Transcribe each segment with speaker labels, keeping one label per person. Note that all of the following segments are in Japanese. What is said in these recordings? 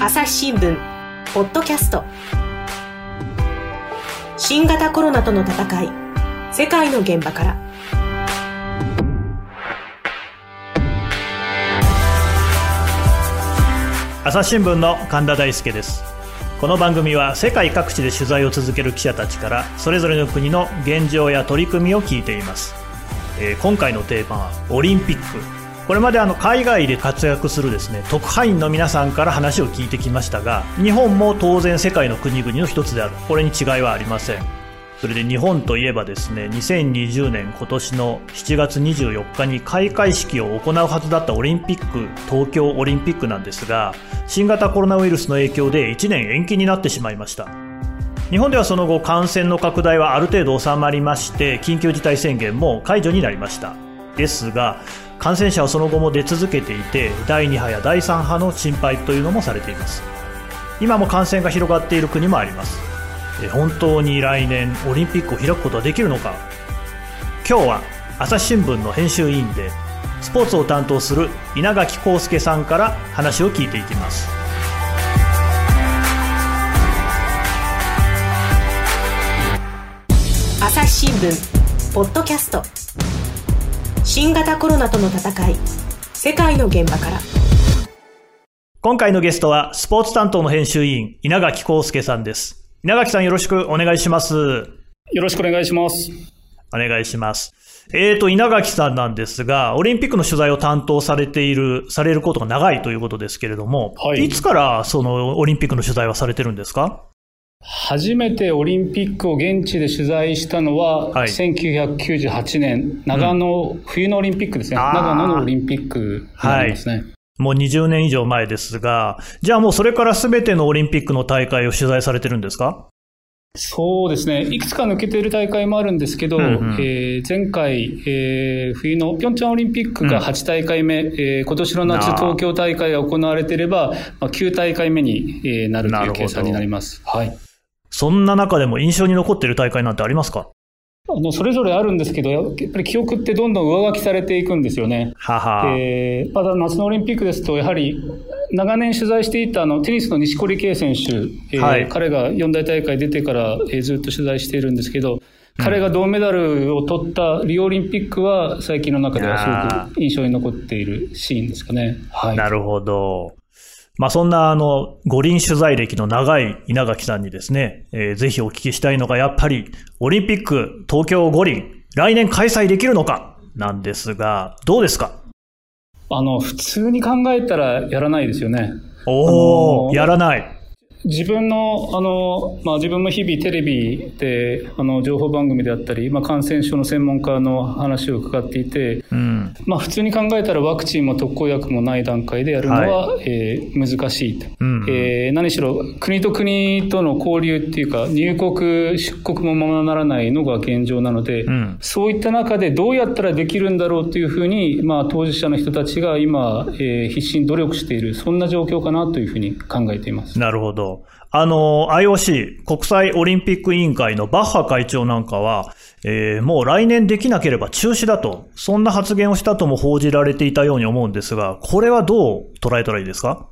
Speaker 1: 朝日新聞ポッドキャスト。新型コロナとの戦い世界の現場から。
Speaker 2: 朝日新聞の神田大輔です。この番組は世界各地で取材を続ける記者たちからそれぞれの国の現状や取り組みを聞いています、えー、今回のテーマはオリンピック。これまであの海外で活躍するですね特派員の皆さんから話を聞いてきましたが日本も当然世界の国々の一つであるこれに違いはありませんそれで日本といえばですね、2020年今年の7月24日に開会式を行うはずだったオリンピック、東京オリンピックなんですが、新型コロナウイルスの影響で1年延期になってしまいました。日本ではその後感染の拡大はある程度収まりまして、緊急事態宣言も解除になりました。ですが、感染者はその後も出続けていて、第2波や第3波の心配というのもされています。今も感染が広がっている国もあります。本当に来年オリンピックを開くことはできるのか？今日は朝日新聞の編集委員でスポーツを担当する稲垣康介さんから話を聞いていきます
Speaker 1: 朝日新聞ポッドキャスト新型コロナとの戦い世界の現場から
Speaker 2: 今回のゲストはスポーツ担当の編集委員稲垣康介さんです稲垣さんよろしくお願いします。よ
Speaker 3: ろしくお願いします。
Speaker 2: お願いします。えーと、稲垣さんなんですが、オリンピックの取材を担当されている、されることが長いということですけれども、はい、いつからそのオリンピックの取材はされてるんですか？
Speaker 3: 初めてオリンピックを現地で取材したのは、はい、1998年、長野、うん、冬のオリンピックですね。長野のオリンピックになりますね。はい
Speaker 2: もう20年以上前ですが、じゃあもうそれからすべてのオリンピックの大会を取材されてるんですか？
Speaker 3: そうですね。いくつか抜けている大会もあるんですけど、うんうん、えー、前回、えー、冬のピョンチャンオリンピックが8大会目、うん、えー、今年の夏東京大会が行われていれば、まあ、9大会目に、えー、なるという計算になります。はい。
Speaker 2: そんな中でも印象に残っている大会なんてありますか？
Speaker 3: あの、それぞれあるんですけど、やっぱり記憶ってどんどん上書きされていくんですよね。
Speaker 2: はは。
Speaker 3: えー、まだ夏のオリンピックですと、やはり、長年取材していたあのテニスの錦織圭選手、えー、はい、彼が四大大会出てから、えー、ずっと取材しているんですけど、彼が銅メダルを取ったリオオリンピックは最近の中ではすごく印象に残っているシーンですかね。
Speaker 2: はい。なるほど。まあそんなあの、五輪取材歴の長い稲垣さんにですね、えー、ぜひお聞きしたいのがやっぱり、オリンピック東京五輪、来年開催できるのかなんですが、どうですか？
Speaker 3: あの、普通に考えたらやらないですよね。
Speaker 2: おお、やらない。
Speaker 3: 自分の、あの、まあ、自分も日々テレビで、あの、情報番組であったり、まあ、感染症の専門家の話を伺っていて、うん、まあ、普通に考えたらワクチンも特効薬もない段階でやるのは、はい、えー、難しいと。うん、えー、何しろ、国と国との交流っていうか、入国、出国もままならないのが現状なので、うん、そういった中でどうやったらできるんだろうというふうに、まあ、当事者の人たちが今、えー、必死に努力している、そんな状況かなというふうに考えています。
Speaker 2: なるほど。あの、IOC、国際オリンピック委員会のバッハ会長なんかは、えー、もう来年できなければ中止だと、そんな発言をしたとも報じられていたように思うんですが、これはどう捉えたらいいですか？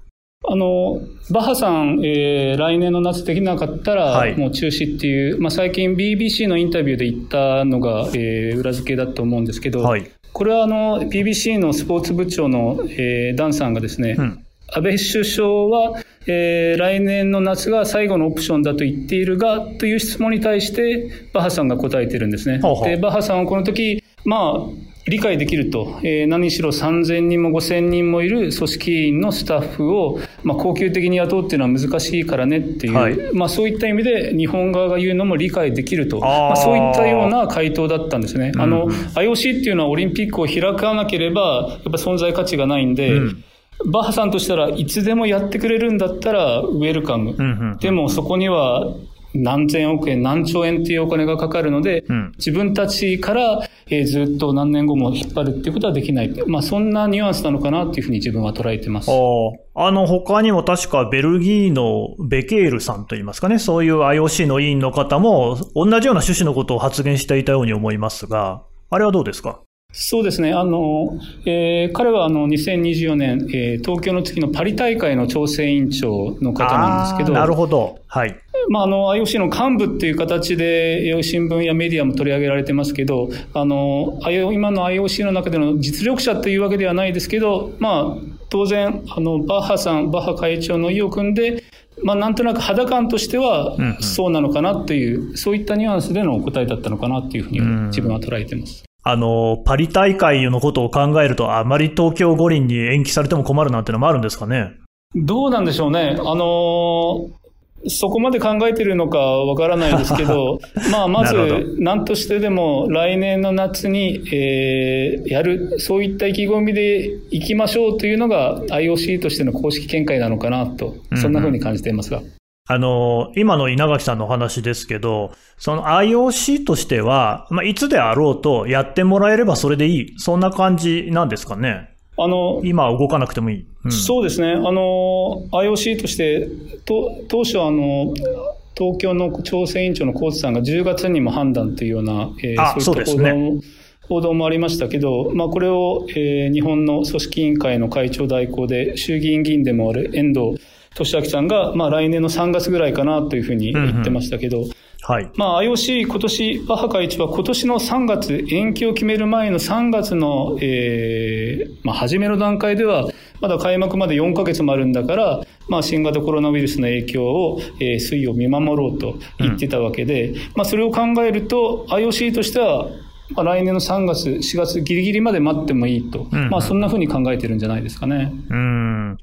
Speaker 3: あの、バッハさん、えー、来年の夏できなかったら、もう中止っていう、まあ、最近 BBC のインタビューで言ったのが、えー、裏付けだと思うんですけど、はい、これはあの、BBC のスポーツ部長の、えー、ダンさんがですね、うん。安倍首相は、えー、来年の夏が最後のオプションだと言っているが、という質問に対して、バッハさんが答えてるんですね。ほうほう。で、バッハさんはこの時、まあ、理解できると、えー、何しろ3000人も5000人もいる組織員のスタッフを、まあ、恒久的に雇うっていうのは難しいからねっていう、はい、まあ、そういった意味で日本側が言うのも理解できると、まあ、そういったような回答だったんですね。あの、IOC っていうのはオリンピックを開かなければ、やっぱ存在価値がないんで、うんバッハさんとしたらいつでもやってくれるんだったらウェルカム。うんうん、でもそこには何千億円、何兆円っていうお金がかかるので、うん、自分たちから、えー、ずっと何年後も引っ張るっていうことはできない。まあそんなニュアンスなのかなっていうふうに自分は捉えてます。
Speaker 2: あの他にも確かベルギーのベケールさんといいますかね、そういう IOC の委員の方も同じような趣旨のことを発言していたように思いますが、あれはどうですか？
Speaker 3: そうですね。あの、えー、彼はあの、2024年、えー、東京の月のパリ大会の調整委員長の方なんですけど。
Speaker 2: なるほど。はい。
Speaker 3: まあ、あの、IOC の幹部っていう形で、新聞やメディアも取り上げられてますけど、あの、今の IOC の中での実力者というわけではないですけど、まあ、当然、あの、バッハさん、バッハ会長の意を組んで、まあ、なんとなく肌感としては、そうなのかなという、うんうん、そういったニュアンスでの答えだったのかなというふうに自分は捉えてます。
Speaker 2: あの、パリ大会のことを考えると、あまり東京五輪に延期されても困るなんてのもあるんですかね？
Speaker 3: どうなんでしょうね。あのそこまで考えてるのかわからないですけど、まあ、まず、何としてでも来年の夏に、えー、やる、そういった意気込みでいきましょうというのが IOC としての公式見解なのかなと、そんなふうに感じていますが。うんうん
Speaker 2: あの、今の稲垣さんのお話ですけど、その IOC としては、まあ、いつであろうとやってもらえればそれでいい。そんな感じなんですかね。あの、今動かなくてもいい。
Speaker 3: うん、そうですね。あの、IOC として、と当初あの、東京の調整委員長のコーツさんが10月にも判断というような、
Speaker 2: えー、そういった報道も、
Speaker 3: 報道もありましたけど、まあ、これを、えー、日本の組織委員会の会長代行で、衆議院議員でもある遠藤俊明さんが、まあ、来年の3月ぐらいかなというふうに言ってましたけど、うんうんはい。まあ、IOC、今年、バッハ会長は今年の3月、延期を決める前の3月の、えー、まあ、初めの段階では、まだ開幕まで4ヶ月もあるんだから、まあ、新型コロナウイルスの影響を、えー、推移を見守ろうと言ってたわけで、うん、まあ、それを考えると、IOC としては、まあ、来年の3月、4月ギリギリまで待ってもいいと、うん、まあ、そんなふうに考えてるんじゃないですかね。
Speaker 2: うん。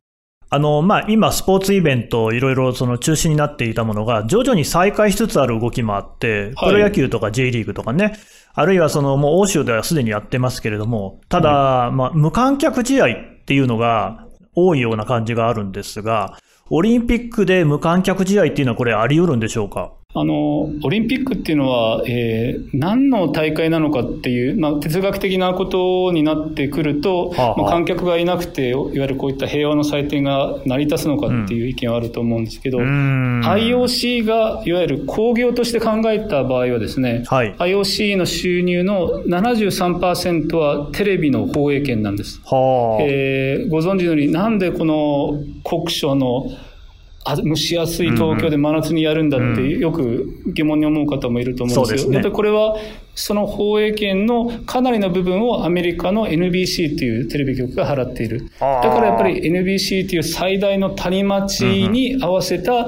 Speaker 2: あの、まあ、今、スポーツイベント、いろいろその中止になっていたものが、徐々に再開しつつある動きもあって、プロ野球とか J リーグとかね、あるいはその、もう欧州ではすでにやってますけれども、ただ、まあ、無観客試合っていうのが多いような感じがあるんですが、オリンピックで無観客試合っていうのはこれあり得るんでしょうか？
Speaker 3: あの、オリンピックっていうのは、えー、何の大会なのかっていう、まあ、哲学的なことになってくると、はあはあ、まあ、観客がいなくて、いわゆるこういった平和の祭典が成り立つのかっていう意見はあると思うんですけど、うん、IOC がいわゆる工業として考えた場合はですね、はい、IOC の収入の73%はテレビの放映権なんです。はあ、えー、ご存知のように、なんでこの国書のあ蒸しやすい東京で真夏にやるんだってよく疑問に思う方もいると思うんですよ。うん、ね、これはその放映権のかなりの部分をアメリカの NBC っていうテレビ局が払っている。だからやっぱり NBC っていう最大の谷町に合わせた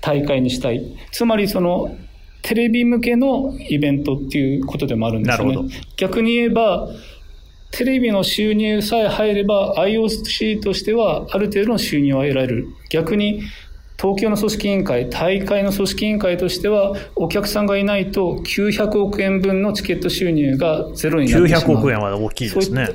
Speaker 3: 大会にしたい。つまりそのテレビ向けのイベントっていうことでもあるんですよね。逆に言えば、テレビの収入さえ入れば IOC としてはある程度の収入は得られる。逆に東京の組織委員会、大会の組織委員会としては、お客さんがいないと900億円分のチケット収入がゼロになってしまう。900
Speaker 2: 億円は大きいですね。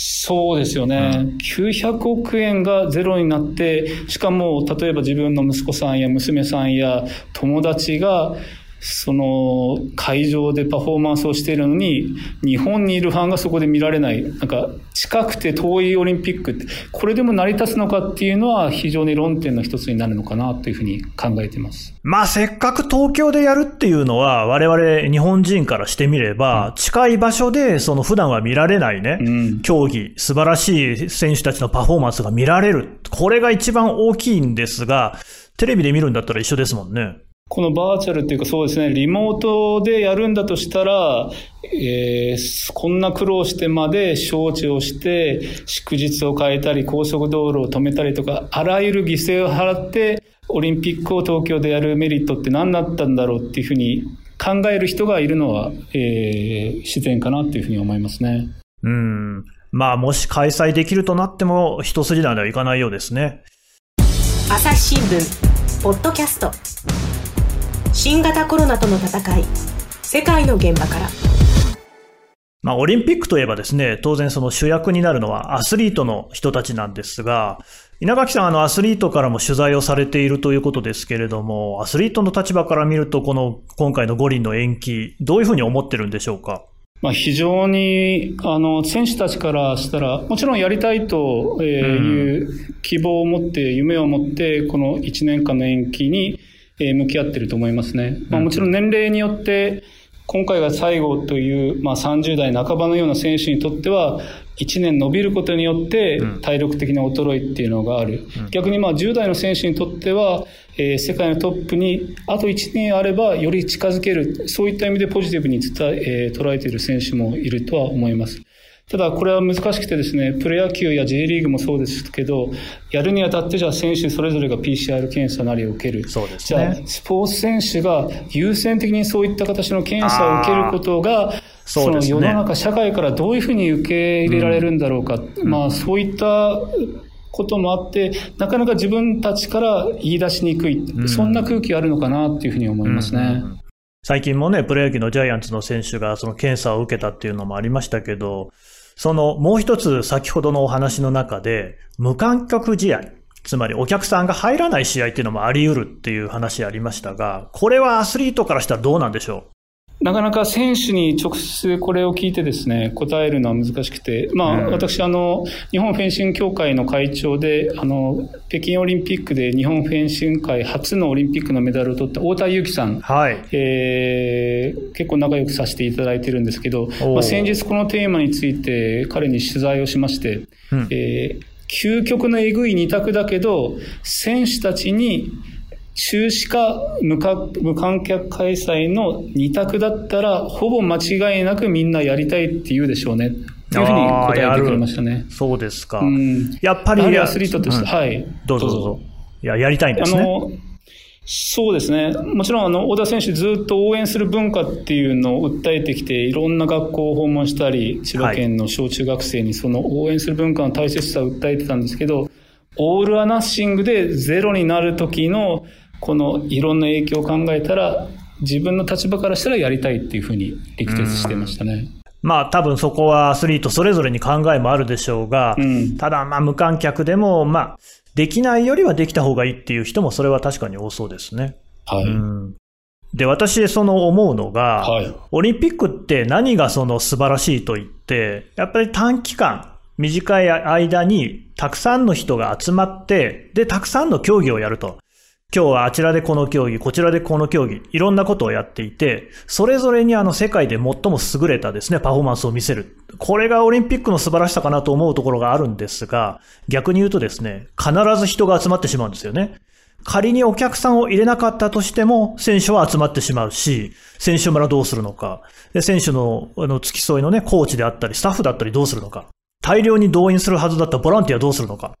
Speaker 3: そうですよね、うん、900億円がゼロになって、しかも例えば自分の息子さんや娘さんや友達がその会場でパフォーマンスをしているのに、日本にいるファンがそこで見られない、なんか近くて遠いオリンピックって、これでも成り立つのかっていうのは非常に論点の一つになるのかなというふうに考えています。
Speaker 2: まあせっかく東京でやるっていうのは我々日本人からしてみれば、近い場所でその普段は見られないね、うん、競技、素晴らしい選手たちのパフォーマンスが見られる。これが一番大きいんですが、テレビで見るんだったら一緒ですもんね。
Speaker 3: このバーチャルっていうかそうですね、リモートでやるんだとしたら、えー、こんな苦労してまで招致をして、祝日を変えたり、高速道路を止めたりとか、あらゆる犠牲を払って、オリンピックを東京でやるメリットって何だったんだろうっていうふうに考える人がいるのは、えー、自然かなっていうふうに思いますね。
Speaker 2: うん。まあ、もし開催できるとなっても、一筋縄ではいかないようですね。
Speaker 1: 朝日新聞、ポッドキャスト。新型コロナとの戦い世界の現場から。
Speaker 2: まあ、オリンピックといえばですね、当然その主役になるのはアスリートの人たちなんですが、稲垣さん、あの、アスリートからも取材をされているということですけれども、アスリートの立場から見ると、この今回の五輪の延期、どういうふうに思ってるんでしょうか？
Speaker 3: まあ、非常に、あの、選手たちからしたら、もちろんやりたいという希望を持って、夢を持って、この1年間の延期に、え向き合ってると思いますね。まあ、もちろん年齢によって、今回が最後という、まあ、30代半ばのような選手にとっては、1年伸びることによって体力的な衰えっていうのがある。うん、逆にまあ10代の選手にとっては、えー、世界のトップにあと1年あればより近づける。そういった意味でポジティブに伝え、えー、捉えている選手もいるとは思います。ただこれは難しくてですね、プロ野球や J リーグもそうですけど、やるにあたってじゃあ選手それぞれが PCR 検査なりを受ける。
Speaker 2: そうです
Speaker 3: ね。じゃあスポーツ選手が優先的にそういった形の検査を受けることが、その世の中、社会からどういうふうに受け入れられるんだろうか。うん、まあそういったこともあって、なかなか自分たちから言い出しにくい。うん、そんな空気あるのかなっていうふうに思いますね。うん
Speaker 2: 最近もね、プロ野球のジャイアンツの選手がその検査を受けたっていうのもありましたけど、そのもう一つ先ほどのお話の中で、無観客試合、つまりお客さんが入らない試合っていうのもあり得るっていう話ありましたが、これはアスリートからしたらどうなんでしょう？
Speaker 3: なかなか選手に直接これを聞いてですね、答えるのは難しくて、まあ、うん、私、あの、日本フェンシング協会の会長で、あの、北京オリンピックで日本フェンシング界初のオリンピックのメダルを取った太田祐樹さん、
Speaker 2: はい。
Speaker 3: えー、結構仲良くさせていただいてるんですけど、まあ、先日このテーマについて彼に取材をしまして、うん、えー、究極のえぐい二択だけど、選手たちに中止か無観客開催の二択だったら、ほぼ間違いなくみんなやりたいって言うでしょうね。というふうに答えてくれましたね。
Speaker 2: そうですか。うん、やっぱり。
Speaker 3: アスリートとして、うん、はい。
Speaker 2: どうぞどうぞ。いや、やりたいんですね。あの、
Speaker 3: そうですね。もちろん、あの、小田選手ずっと応援する文化っていうのを訴えてきて、いろんな学校を訪問したり、千葉県の小中学生にその応援する文化の大切さを訴えてたんですけど、オールアナッシングでゼロになる時のこのいろんな影響を考えたら、自分の立場からしたらやりたいっていうふうに力説してましたね。
Speaker 2: まあ多分そこはアスリートそれぞれに考えもあるでしょうが、うん、ただまあ無観客でも、まあ、できないよりはできた方がいいっていう人もそれは確かに多そうですね。
Speaker 3: はい。うん、
Speaker 2: で、私その思うのが、はい、オリンピックって何がその素晴らしいと言って、やっぱり短期間、短い間にたくさんの人が集まって、で、たくさんの競技をやると。今日はあちらでこの競技、こちらでこの競技、いろんなことをやっていて、それぞれにあの世界で最も優れたですね、パフォーマンスを見せる。これがオリンピックの素晴らしさかなと思うところがあるんですが、逆に言うとですね、必ず人が集まってしまうんですよね。仮にお客さんを入れなかったとしても、選手は集まってしまうし、選手村どうするのか、で選手のあの付き添いのね、コーチであったり、スタッフだったりどうするのか、大量に動員するはずだったボランティアどうするのか、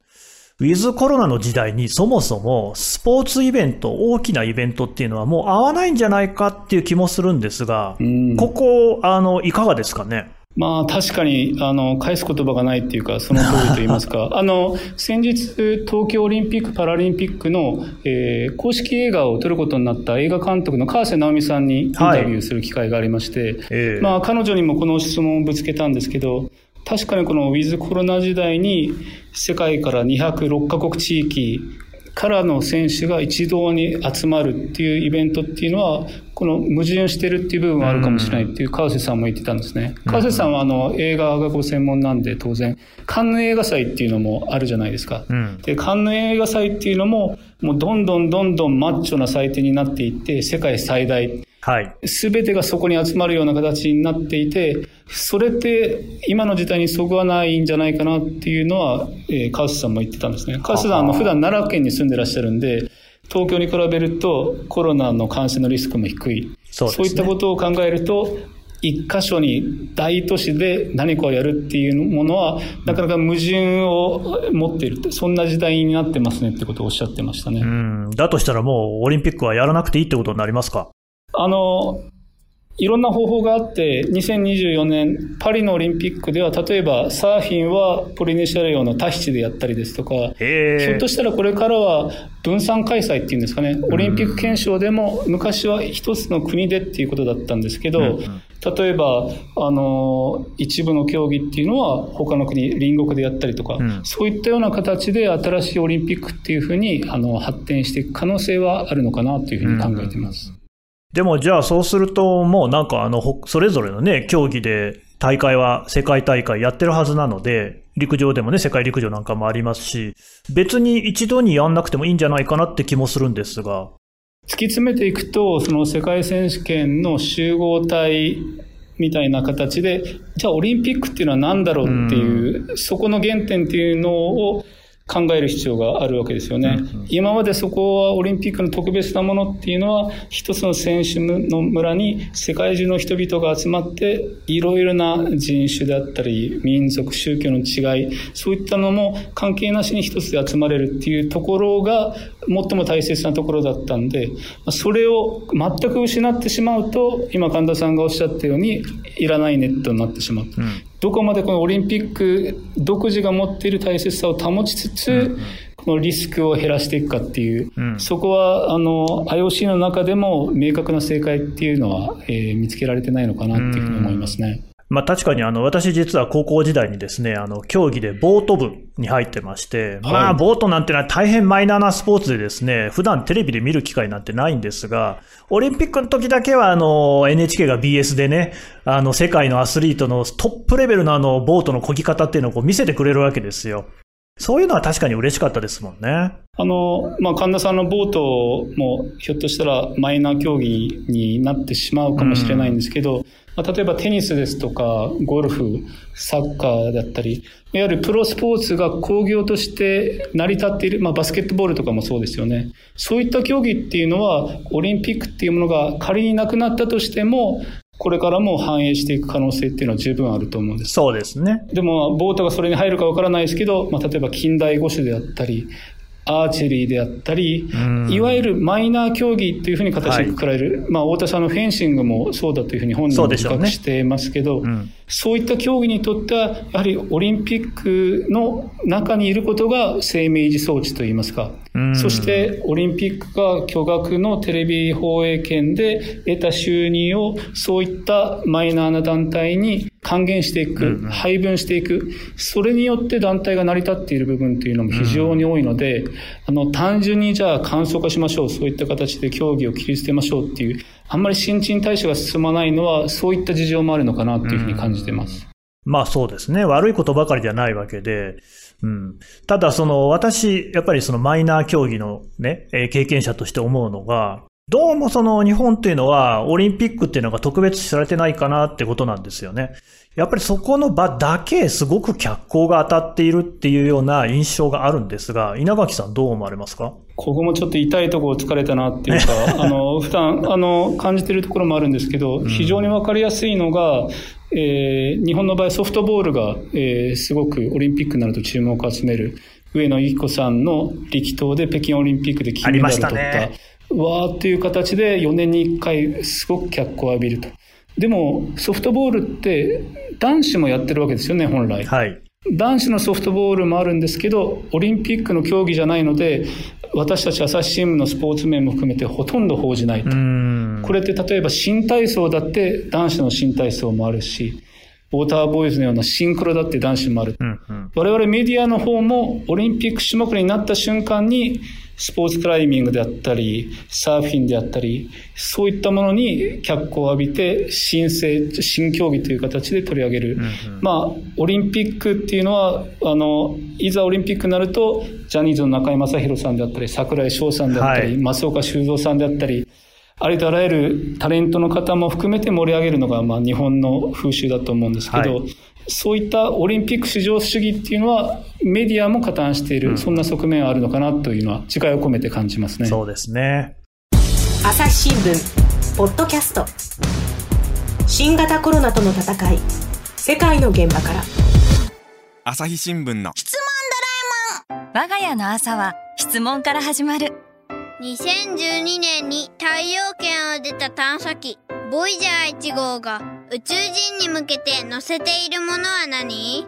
Speaker 2: ウィズコロナの時代にそもそもスポーツイベント、大きなイベントっていうのはもう合わないんじゃないかっていう気もするんですが、ここ、あの、いかがですかね？
Speaker 3: まあ確かに、あの、返す言葉がないっていうか、その通りと言いますか。あの、先日、東京オリンピック・パラリンピックの、えー、公式映画を撮ることになった映画監督の川瀬直美さんにインタビューする機会がありまして、はい。えー、まあ彼女にもこの質問をぶつけたんですけど、確かにこのウィズコロナ時代に世界から206カ国地域からの選手が一堂に集まるっていうイベントっていうのは、この矛盾してるっていう部分はあるかもしれないっていう川瀬さんも言ってたんですね。川瀬さんはあの映画がご専門なんで当然、カンヌ映画祭っていうのもあるじゃないですか。で、カンヌ映画祭っていうのも、もうどんどんどんどんマッチョな祭典になっていって、世界最大。
Speaker 2: はい。
Speaker 3: すべてがそこに集まるような形になっていて、それって今の時代にそぐわないんじゃないかなっていうのは、えー、川瀬さんも言ってたんですね。川瀬さん、あの、普段奈良県に住んでらっしゃるんで、東京に比べるとコロナの感染のリスクも低い。そう、ね,、いったことを考えると、一箇所に大都市で何かをやるっていうものは、なかなか矛盾を持っている。そんな時代になってますねってことをおっしゃってましたね。う
Speaker 2: ん。だとしたらもうオリンピックはやらなくていいってことになりますか？
Speaker 3: あの、いろんな方法があって、2024年パリのオリンピックでは、例えばサーフィンはポリネシア領のタヒチでやったりですとか、ひょっとしたらこれからは分散開催っていうんですかね、オリンピック憲章でも昔は一つの国でっていうことだったんですけど、例えば、あの、一部の競技っていうのは他の国、隣国でやったりとか、うん、そういったような形で新しいオリンピックっていうふうにあの発展していく可能性はあるのかなというふうに考えています。
Speaker 2: うんでもじゃあそうすると、もうなんかあの、それぞれのね、競技で大会は世界大会やってるはずなので、陸上でもね、世界陸上なんかもありますし、別に一度にやんなくてもいいんじゃないかなって気もするんですが。
Speaker 3: 突き詰めていくと、その世界選手権の集合体みたいな形で、じゃあオリンピックっていうのは何だろうっていう、うそこの原点っていうのを考える必要があるわけですよね。うんうん、今までそこはオリンピックの特別なものっていうのは、一つの選手の村に世界中の人々が集まって、いろいろな人種であったり、民族、宗教の違い、そういったのも関係なしに一つで集まれるっていうところが、最も大切なところだったんで、それを全く失ってしまうと、今神田さんがおっしゃったように、いらないネットになってしまう。うん、どこまでこのオリンピック独自が持っている大切さを保ちつつ、うんこのリスクを減らしていくかっていう、うん、そこはあの IOC の中でも明確な正解っていうのは、えー、見つけられてないのかなっていうふうに思いますね。
Speaker 2: まあ確かにあの私実は高校時代にですね、あの競技でボート部に入ってまして、まあボートなんてのは大変マイナーなスポーツでですね、普段テレビで見る機会なんてないんですが、オリンピックの時だけはあの NHK が BS でね、あの世界のアスリートのトップレベルのあのボートの漕ぎ方っていうのをこう見せてくれるわけですよ。そういうのは確かに嬉しかったですもんね。
Speaker 3: あの、まあ、神田さんのボートもひょっとしたらマイナー競技になってしまうかもしれないんですけど、うん、まあ、例えばテニスですとか、ゴルフ、サッカーだったり、いわゆるプロスポーツが工業として成り立っている、まあ、バスケットボールとかもそうですよね。そういった競技っていうのは、オリンピックっていうものが仮になくなったとしても、これからも反映していく可能性っていうのは十分あると思うんです。
Speaker 2: そうですね。
Speaker 3: でも、ボートがそれに入るかわからないですけど、まあ、例えば近代五種であったり、アーチェリーであったり、いわゆるマイナー競技というふうに形でくくられる、はい、まあ、太田さんのフェンシングもそうだというふうに本人も自覚していますけど、そう、ねうん、そういった競技にとっては、やはりオリンピックの中にいることが生命維持装置といいますか、そしてオリンピックが巨額のテレビ放映権で得た収入をそういったマイナーな団体に還元していく、配分していく、それによって団体が成り立っている部分というのも非常に多いので、あの、単純にじゃあ簡素化しましょう、そういった形で競技を切り捨てましょうっていう、あんまり新陳代謝が進まないのは、そういった事情もあるのかなというふうに感じてます。
Speaker 2: まあそうですね。悪いことばかりじゃないわけで、うん。ただその私、やっぱりそのマイナー競技のね、経験者として思うのが、どうもその日本っていうのはオリンピックっていうのが特別視されてないかなってことなんですよね。やっぱりそこの場だけすごく脚光が当たっているっていうような印象があるんですが、稲垣さんどう思われますか？
Speaker 3: ここもちょっと痛いところ疲れたなっていうか、あの、普段、あの、感じてるところもあるんですけど、非常にわかりやすいのが、えー、日本の場合ソフトボールが、えー、すごくオリンピックになると注目を集める。上野由岐子さんの力投で北京オリンピックで金メダルを取った。わーっていう形で4年に1回すごく脚光を浴びると。でもソフトボールって男子もやってるわけですよね、本来。はい。男子のソフトボールもあるんですけど、オリンピックの競技じゃないので、私たち朝日新聞のスポーツ面も含めてほとんど報じないと。これって例えば新体操だって男子の新体操もあるし、ウォーターボーイズのようなシンクロだって男子もある。うんうん、我々メディアの方もオリンピック種目になった瞬間にスポーツクライミングであったり、サーフィンであったり、そういったものに脚光を浴びて、新生、新競技という形で取り上げる。うんうん、まあ、オリンピックっていうのは、あの、いざオリンピックになると、ジャニーズの中居正広さんであったり、櫻井翔さんであったり、はい、増岡修造さんであったり、ありとあらゆるタレントの方も含めて盛り上げるのが、まあ、日本の風習だと思うんですけど、はい、そういったオリンピック至上主義っていうのは、メディアも加担している、うん、そんな側面あるのかなというのは、自戒を込めて感じますね。
Speaker 2: そうですね。
Speaker 1: 朝日新聞、ポッドキャスト。新型コロナとの戦い、世界の現場から。
Speaker 4: 朝日新聞の
Speaker 5: 質問ドラえもん。我が家の朝は質問から始まる。
Speaker 6: 2012年に太陽圏を出た探査機ボイジャー1号が宇宙人に向けて載せているものは何？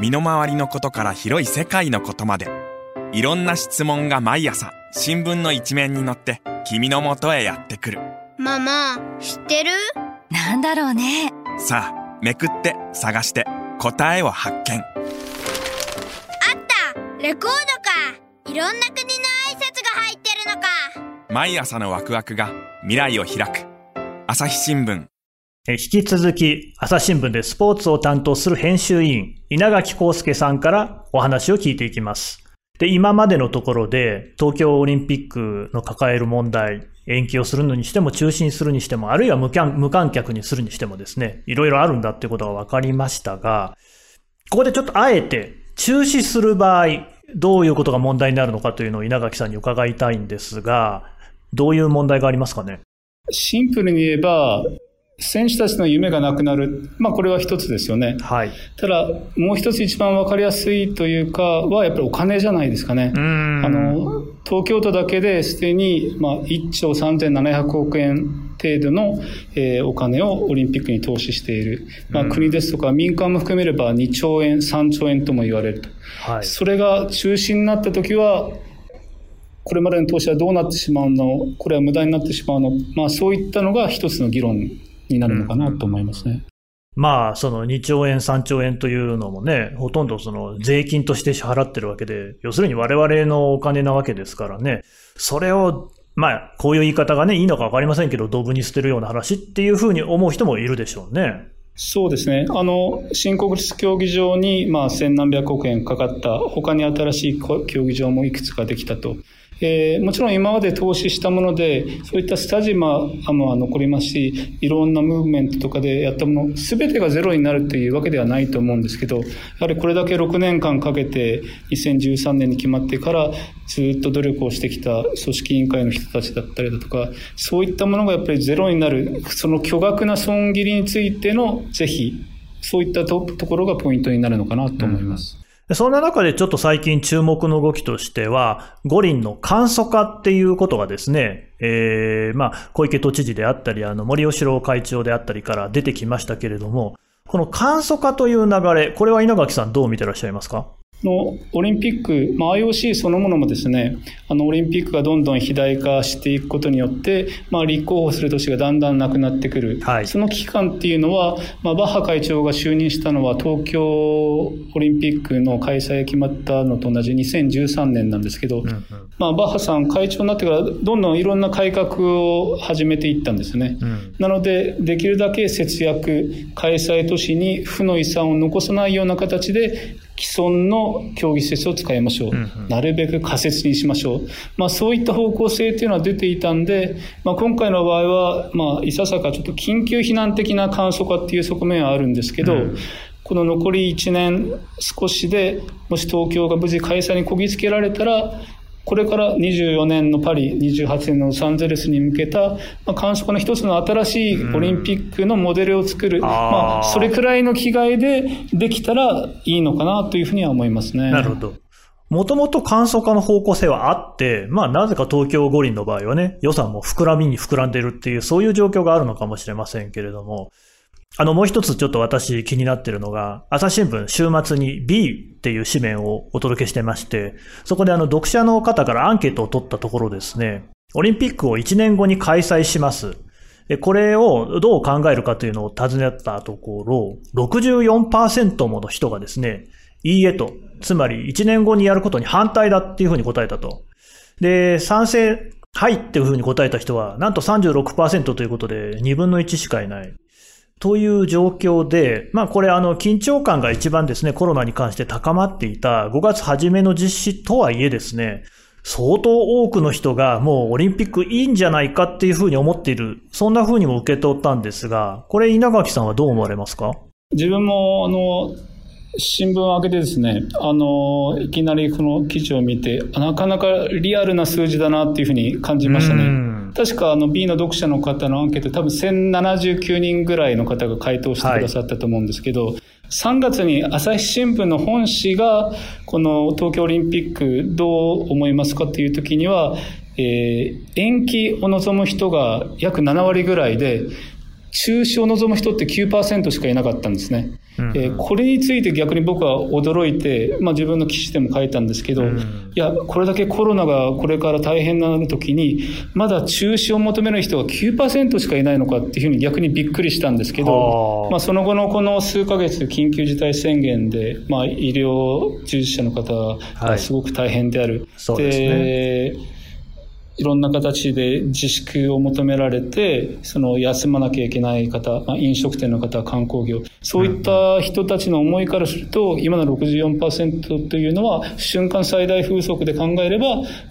Speaker 4: 身の回りのことから広い世界のことまで。いろんな質問が毎朝新聞の一面に載って君のもとへやってくる。
Speaker 6: ママ知ってる？
Speaker 5: なんだろうね。
Speaker 4: さあめくって探して答えを発見。あっ
Speaker 6: た！レコードか！いろんな国の
Speaker 4: 毎朝のワクワクが未来を開く。朝日新聞。
Speaker 2: 引き続き、朝日新聞でスポーツを担当する編集委員、稲垣康介さんからお話を聞いていきます。で、今までのところで、東京オリンピックの抱える問題、延期をするのにしても、中止にするにしても、あるいは無観客にするにしてもですね、いろいろあるんだっていうことが分かりましたが、ここでちょっとあえて、中止する場合、どういうことが問題になるのかというのを稲垣さんに伺いたいんですが、どういう問題がありますかね？
Speaker 3: シンプルに言えば、選手たちの夢がなくなる。まあこれは一つですよね。
Speaker 2: はい。
Speaker 3: ただ、もう一つ一番わかりやすいというかは、やっぱりお金じゃないですかね。あの、東京都だけですでに、まあ1兆3700億円程度の、えー、お金をオリンピックに投資している。まあ国ですとか民間も含めれば2兆円、3兆円とも言われると。はい。それが中止になった時は、これまでの投資はどうなってしまうの？これは無駄になってしまうの？まあそういったのが一つの議論になるのかなと思いますね。
Speaker 2: まあ、その2兆円、3兆円というのもね、ほとんどその税金として支払ってるわけで、要するに我々のお金なわけですからね、それを、まあ、こういう言い方がね、いいのかわかりませんけど、ドブに捨てるような話っていうふうに思う人もいるでしょうね。
Speaker 3: そうですね。あの、新国立競技場に、まあ、千何百億円かかった、他に新しい競技場もいくつかできたと。えー、もちろん今まで投資したもので、そういったスタジアムは残りますし、いろんなムーブメントとかでやったもの、すべてがゼロになるというわけではないと思うんですけど、やはりこれだけ6年間かけて、2013年に決まってから、ずっと努力をしてきた組織委員会の人たちだったりだとか、そういったものがやっぱりゼロになる、その巨額な損切りについての、是非、そういったところがポイントになるのかなと思います。うん
Speaker 2: そんな中でちょっと最近注目の動きとしては、五輪の簡素化っていうことがですね、えー、まあ、小池都知事であったり、あの、森吉郎会長であったりから出てきましたけれども、この簡素化という流れ、これは稲垣さんどう見てらっしゃいますか？
Speaker 3: のオリンピック、まあ、IOC そのものもですね、あのオリンピックがどんどん肥大化していくことによって、まあ、立候補する年がだんだんなくなってくる。はい、その期間っていうのは、まあ、バッハ会長が就任したのは東京オリンピックの開催が決まったのと同じ2013年なんですけど、うんうん、まあ、バッハさん会長になってからどんどんいろんな改革を始めていったんですね。うん、なので、できるだけ節約、開催都市に負の遺産を残さないような形で既存の競技施設を使いましょう。うんうん、なるべく仮設にしましょう。まあそういった方向性っていうのは出ていたんで、まあ今回の場合は、まあいささかちょっと緊急避難的な簡素化っていう側面はあるんですけど、うん、この残り1年少しで、もし東京が無事開催にこぎつけられたら、これから24年のパリ、28年のロサンゼルスに向けた、まあ、観測の一つの新しいオリンピックのモデルを作る、うん、まあ、それくらいの気概でできたらいいのかなというふうには思いますね。
Speaker 2: なるほど。もともと簡素化の方向性はあって、まあなぜか東京五輪の場合はね、予算も膨らみに膨らんでいるっていう、そういう状況があるのかもしれませんけれども、あの、もう一つちょっと私気になってるのが、朝日新聞週末に B っていう紙面をお届けしてまして、そこであの、読者の方からアンケートを取ったところですね、オリンピックを1年後に開催します。これをどう考えるかというのを尋ねたところ、64%もの人がですね、いいえと、つまり1年後にやることに反対だっていうふうに答えたと。で、賛成、はいっていうふうに答えた人は、なんと36%ということで、2分の1しかいない。という状況で、まあこれあの緊張感が一番ですね、コロナに関して高まっていた5月初めの実施とはいえですね、相当多くの人がもうオリンピックいいんじゃないかっていうふうに思っている。そんなふうにも受け取ったんですが、これ稲垣さんはどう思われますか？
Speaker 3: 自分もあの、新聞を開けてですね、あの、いきなりこの記事を見て、なかなかリアルな数字だなっていうふうに感じましたね。確かあの B の読者の方のアンケート、多分1079人ぐらいの方が回答してくださったと思うんですけど、はい、3月に朝日新聞の本誌が、この東京オリンピックどう思いますかっていう時には、えー、延期を望む人が約7割ぐらいで、中止を望む人って9%しかいなかったんですね。うんうん、えー、これについて逆に僕は驚いて、まあ、自分の記事でも書いたんですけど、うん、いや、これだけコロナがこれから大変な時に、まだ中止を求める人が9%しかいないのかっていうふうに逆にびっくりしたんですけど、まあ、その後のこの数ヶ月緊急事態宣言で、まあ、医療従事者の方がすごく大変である。はい、そうですね。いろんな形で自粛を求められて、その休まなきゃいけない方、まあ、飲食店の方、観光業、そういった人たちの思いからすると、今の64%というのは、瞬間最大風速で考えれば、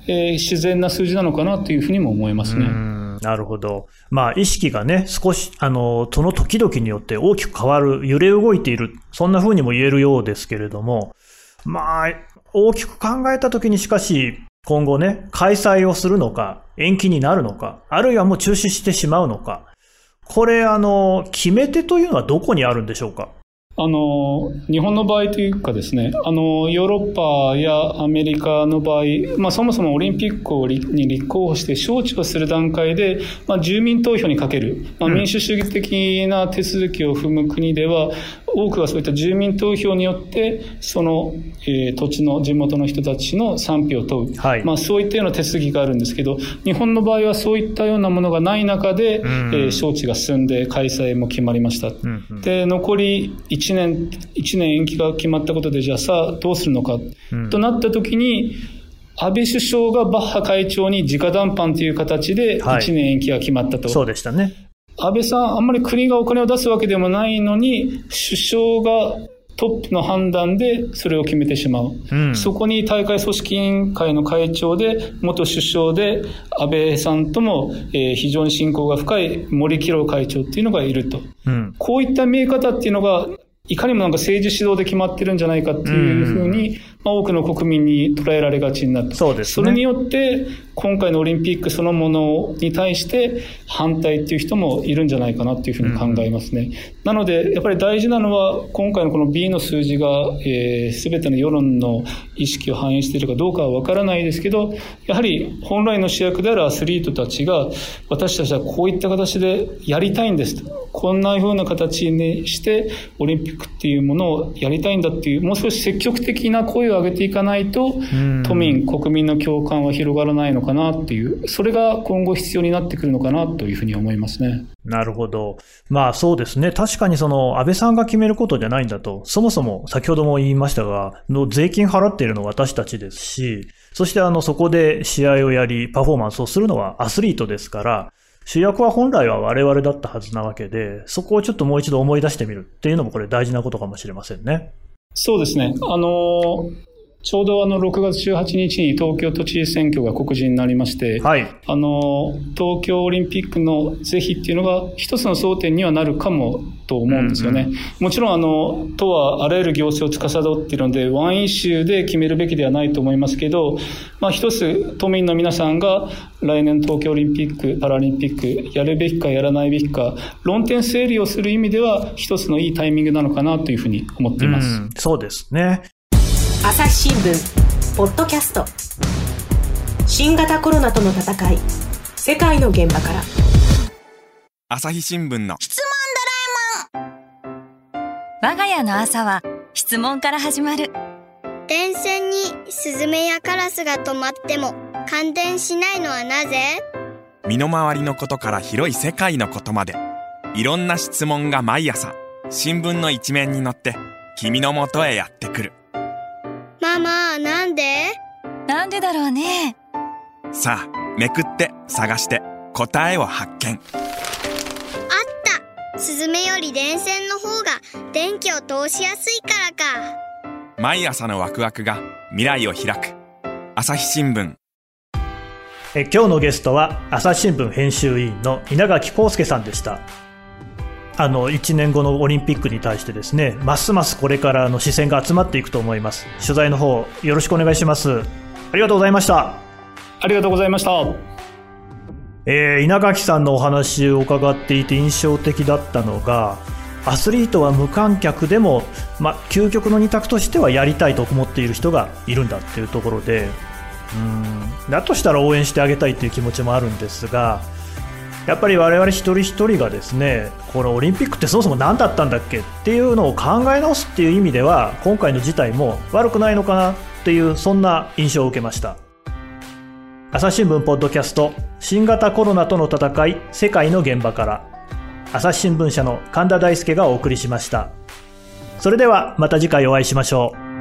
Speaker 3: えー、自然な数字なのかなというふうにも思いますね。
Speaker 2: なるほど。まあ、意識がね、少し、あの、その時々によって大きく変わる、揺れ動いている、そんな風にも言えるようですけれども、まあ、大きく考えた時にしかし、今後ね、開催をするのか、延期になるのか、あるいはもう中止してしまうのか、これ、あの、決め手というのはどこにあるんでしょうか？
Speaker 3: あの、日本の場合というかですね、あの、ヨーロッパやアメリカの場合、まあそもそもオリンピックに立候補して招致をする段階で、まあ住民投票にかける、まあ民主主義的な手続きを踏む国では、多くはそういった住民投票によって、その、えー、土地の地元の人たちの賛否を問う。はい、まあそういったような手続きがあるんですけど、日本の場合はそういったようなものがない中で、うん、えー、招致が進んで開催も決まりました。うんうん、で、残り1年、1年延期が決まったことで、じゃあさあどうするのか、うん、となった時に、安倍首相がバッハ会長に直談判という形で1年延期が決まったと。はい、
Speaker 2: そうでしたね。
Speaker 3: 安倍さん、あんまり国がお金を出すわけでもないのに、首相がトップの判断でそれを決めてしまう。うん、そこに大会組織委員会の会長で、元首相で、安倍さんとも、えー、非常に親交が深い森喜朗会長っていうのがいると。うん、こういった見え方っていうのが、いかにもなんか政治指導で決まってるんじゃないかっていうふうに、まあ、多くの国民に捉えられがちになって、
Speaker 2: そうです、
Speaker 3: ね、それによって、今回のオリンピックそのものに対して反対っていう人もいるんじゃないかなっていうふうに考えますね。うん、なので、やっぱり大事なのは、今回のこの B の数字が、えー、全ての世論の意識を反映しているかどうかはわからないですけど、やはり本来の主役であるアスリートたちが、私たちはこういった形でやりたいんですと。こんな風な形にして、オリンピックっていうものをやりたいんだっていう、もう少し積極的な声を上げていかないと、都民、国民の共感は広がらないのかなっていう、それが今後必要になってくるのかなというふうに思いますね。
Speaker 2: なるほど。まあそうですね。確かにその安倍さんが決めることじゃないんだと。そもそも先ほども言いましたが、の税金払っているのは私たちですし、そしてあのそこで試合をやり、パフォーマンスをするのはアスリートですから、主役は本来は我々だったはずなわけで、そこをちょっともう一度思い出してみるっていうのもこれ大事なことかもしれませんね。
Speaker 3: そうですね。あのーちょうどあの6月18日に東京都知事選挙が告示になりまして、はい、あの東京オリンピックの是非っていうのが一つの争点にはなるかもと思うんですよね。うんうん、もちろんあの都はあらゆる行政を司っているのでワンイシューで決めるべきではないと思いますけど、まあ、一つ都民の皆さんが来年東京オリンピック・パラリンピックやるべきかやらないべきか論点整理をする意味では一つのいいタイミングなのかなというふうに思っています。
Speaker 2: うん、そうですね。
Speaker 1: 朝日新聞ポッドキャスト。新型コロナとの戦い世界の現場から。
Speaker 4: 朝日新聞の。
Speaker 6: 質問ドラえも
Speaker 5: ん。我が家の朝は質問から始まる。
Speaker 6: 電線にスズメやカラスが止まっても感電しないのはなぜ？
Speaker 4: 身の回りのことから広い世界のことまで。いろんな質問が毎朝新聞の一面に載って君のもとへやってくる
Speaker 6: ママ、なんで？
Speaker 5: なんでだろうね。
Speaker 4: さあ、めくって探して答えを発見。あっ
Speaker 6: たスズメより電線の方が電気を通しやすいからか。
Speaker 4: 毎朝のワクワクが未来を開く。朝日新聞。
Speaker 2: え今日のゲストは朝日新聞編集委員の稲垣康介さんでした。あの、1年後のオリンピックに対してですね、ますますこれからの視線が集まっていくと思います。取材の方、よろしくお願いします。ありがとうございました。
Speaker 3: ありがとうございました。
Speaker 2: えー、稲垣さんのお話を伺っていて印象的だったのが、アスリートは無観客でも、まあ、究極の二択としてはやりたいと思っている人がいるんだっていうところで、うん、だとしたら応援してあげたいっていう気持ちもあるんですが、やっぱり我々一人一人がですねこのオリンピックってそもそも何だったんだっけっていうのを考え直すっていう意味では今回の事態も悪くないのかなっていうそんな印象を受けました。朝日新聞ポッドキャスト新型コロナとの戦い世界の現場から。朝日新聞社の神田大輔がお送りしました。それではまた次回お会いしましょう。